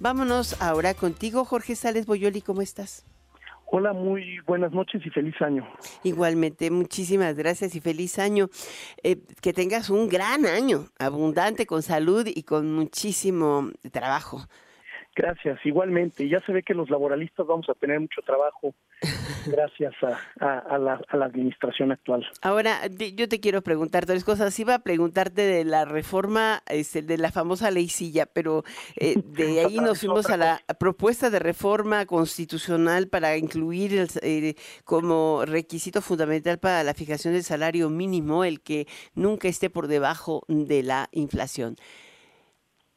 Vámonos ahora contigo, Jorge Sales Boyoli, ¿cómo estás? Hola, muy buenas noches y feliz año. Igualmente, muchísimas gracias y feliz año. Eh, que tengas un gran año, abundante, con salud y con muchísimo trabajo. Gracias, igualmente. Ya se ve que los laboralistas vamos a tener mucho trabajo gracias a, la, administración actual. Ahora, yo te quiero preguntar tres cosas. Iba a preguntarte de la reforma, este, de la famosa ley silla, pero eh, de ahí nos fuimos a la propuesta de reforma constitucional para incluir eh, como requisito fundamental para la fijación del salario mínimo el que nunca esté por debajo de la inflación.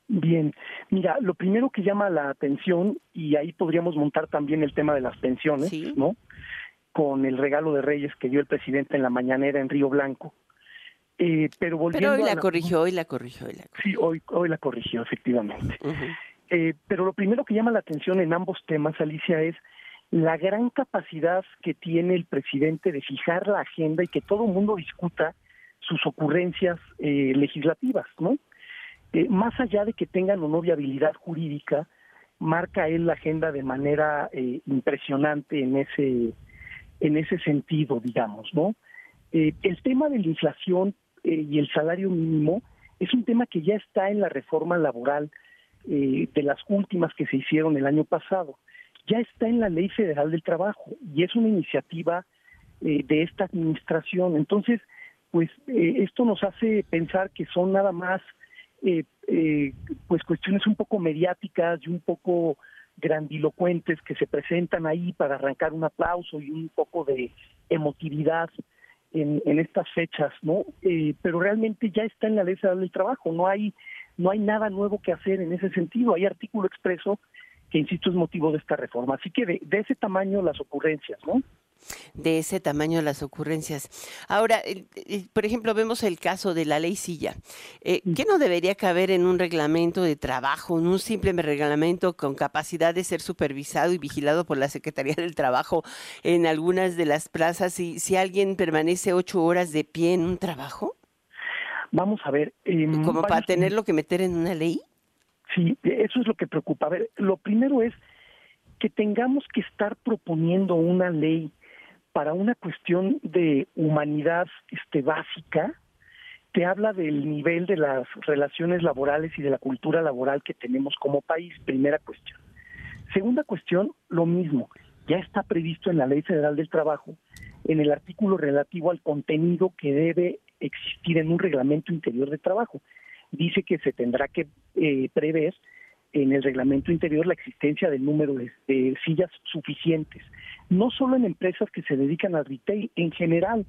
Bien, mira, lo primero que llama la atención, y ahí podríamos montar también el tema de las pensiones, ¿no? Con el regalo de Reyes que dio el presidente en la mañanera en Río Blanco. Eh, pero, volviendo hoy la, corrigió, hoy la corrigió, hoy la corrigió. Sí, hoy, hoy la corrigió, efectivamente. eh, pero lo primero que llama la atención en ambos temas, Alicia, es la gran capacidad que tiene el presidente de fijar la agenda y que todo el mundo discuta sus ocurrencias eh, legislativas, ¿no? Eh, más allá de que tengan o no viabilidad jurídica, marca él la agenda de manera eh, impresionante en ese en ese sentido, digamos, ¿no? Eh, el tema de la inflación y el salario mínimo es un tema que ya está en la reforma laboral de las últimas que se hicieron el año pasado. Ya está en la Ley Federal del Trabajo y es una iniciativa de esta administración. Entonces, pues esto nos hace pensar que son nada más eh, eh, pues cuestiones un poco mediáticas y un poco grandilocuentes que se presentan ahí para arrancar un aplauso y un poco de emotividad en, estas fechas, ¿no? Eh, pero realmente ya está en la ley del trabajo, no hay no hay nada nuevo que hacer en ese sentido, hay artículo expreso que insisto es motivo de esta reforma, así que de ese tamaño las ocurrencias, ¿no? De ese tamaño las ocurrencias. Ahora, por ejemplo, vemos el caso de la ley Silla. Eh, ¿Qué no debería caber en un reglamento de trabajo, en un simple reglamento con capacidad de ser supervisado y vigilado por la Secretaría del Trabajo en algunas de las plazas si, si alguien permanece ocho horas de pie en un trabajo? Vamos a ver. ¿Como para tenerlo que meter en una ley? Sí, eso es lo que preocupa. A ver, lo primero es que tengamos que estar proponiendo una ley para una cuestión de humanidad este, básica, te habla del nivel de las relaciones laborales y de la cultura laboral que tenemos como país, primera cuestión. Segunda cuestión, lo mismo, ya está previsto en la Ley Federal del Trabajo, en el artículo relativo al contenido que debe existir en un reglamento interior de trabajo. Dice que se tendrá que eh, prever en el reglamento interior la existencia del número de, sillas suficientes, no solo en empresas que se dedican al retail, en general.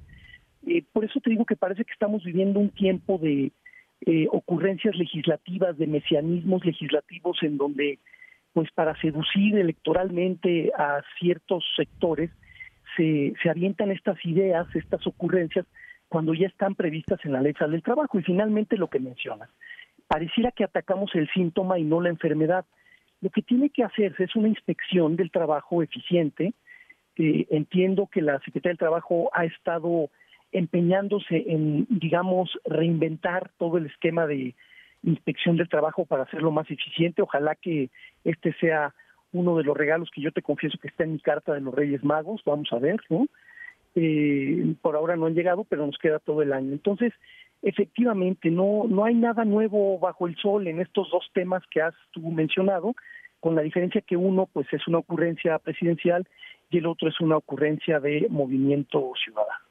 Eh, por eso te digo que parece que estamos viviendo un tiempo de eh, ocurrencias legislativas, de mesianismos legislativos en donde, pues para seducir electoralmente a ciertos sectores, se, se avientan estas ideas, estas ocurrencias, cuando ya están previstas en la ley del trabajo. Y finalmente lo que mencionas, pareciera que atacamos el síntoma y no la enfermedad. Lo que tiene que hacerse es una inspección del trabajo eficiente. Entiendo que la Secretaría del Trabajo ha estado empeñándose en, digamos, reinventar todo el esquema de inspección del trabajo para hacerlo más eficiente. Ojalá que este sea uno de los regalos que yo te confieso que está en mi carta de los Reyes Magos. Vamos a ver, ¿no? Eh, por ahora no han llegado, pero nos queda todo el año. Entonces, efectivamente, no, no hay nada nuevo bajo el sol en estos dos temas que has tú mencionado, con la diferencia que uno pues es una ocurrencia presidencial y el otro es una ocurrencia de movimiento ciudadano.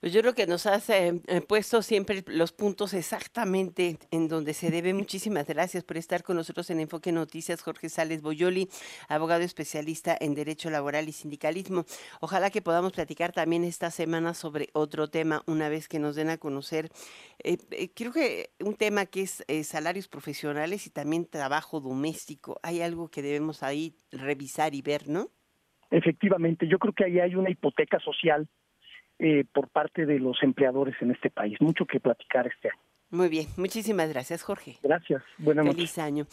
Pues yo creo que nos has eh, eh, puesto siempre los puntos exactamente en donde se debe. Muchísimas gracias por estar con nosotros en Enfoque Noticias, Jorge Sales Boyoli, abogado especialista en Derecho Laboral y Sindicalismo. Ojalá que podamos platicar también esta semana sobre otro tema una vez que nos den a conocer. Eh, creo que un tema que es salarios profesionales y también trabajo doméstico. Hay algo que debemos ahí revisar y ver, ¿no? Efectivamente, yo creo que ahí hay una hipoteca social eh, por parte de los empleadores en este país. Mucho que platicar este año. Muy bien, muchísimas gracias, Jorge. Gracias, buenas noches. Feliz año.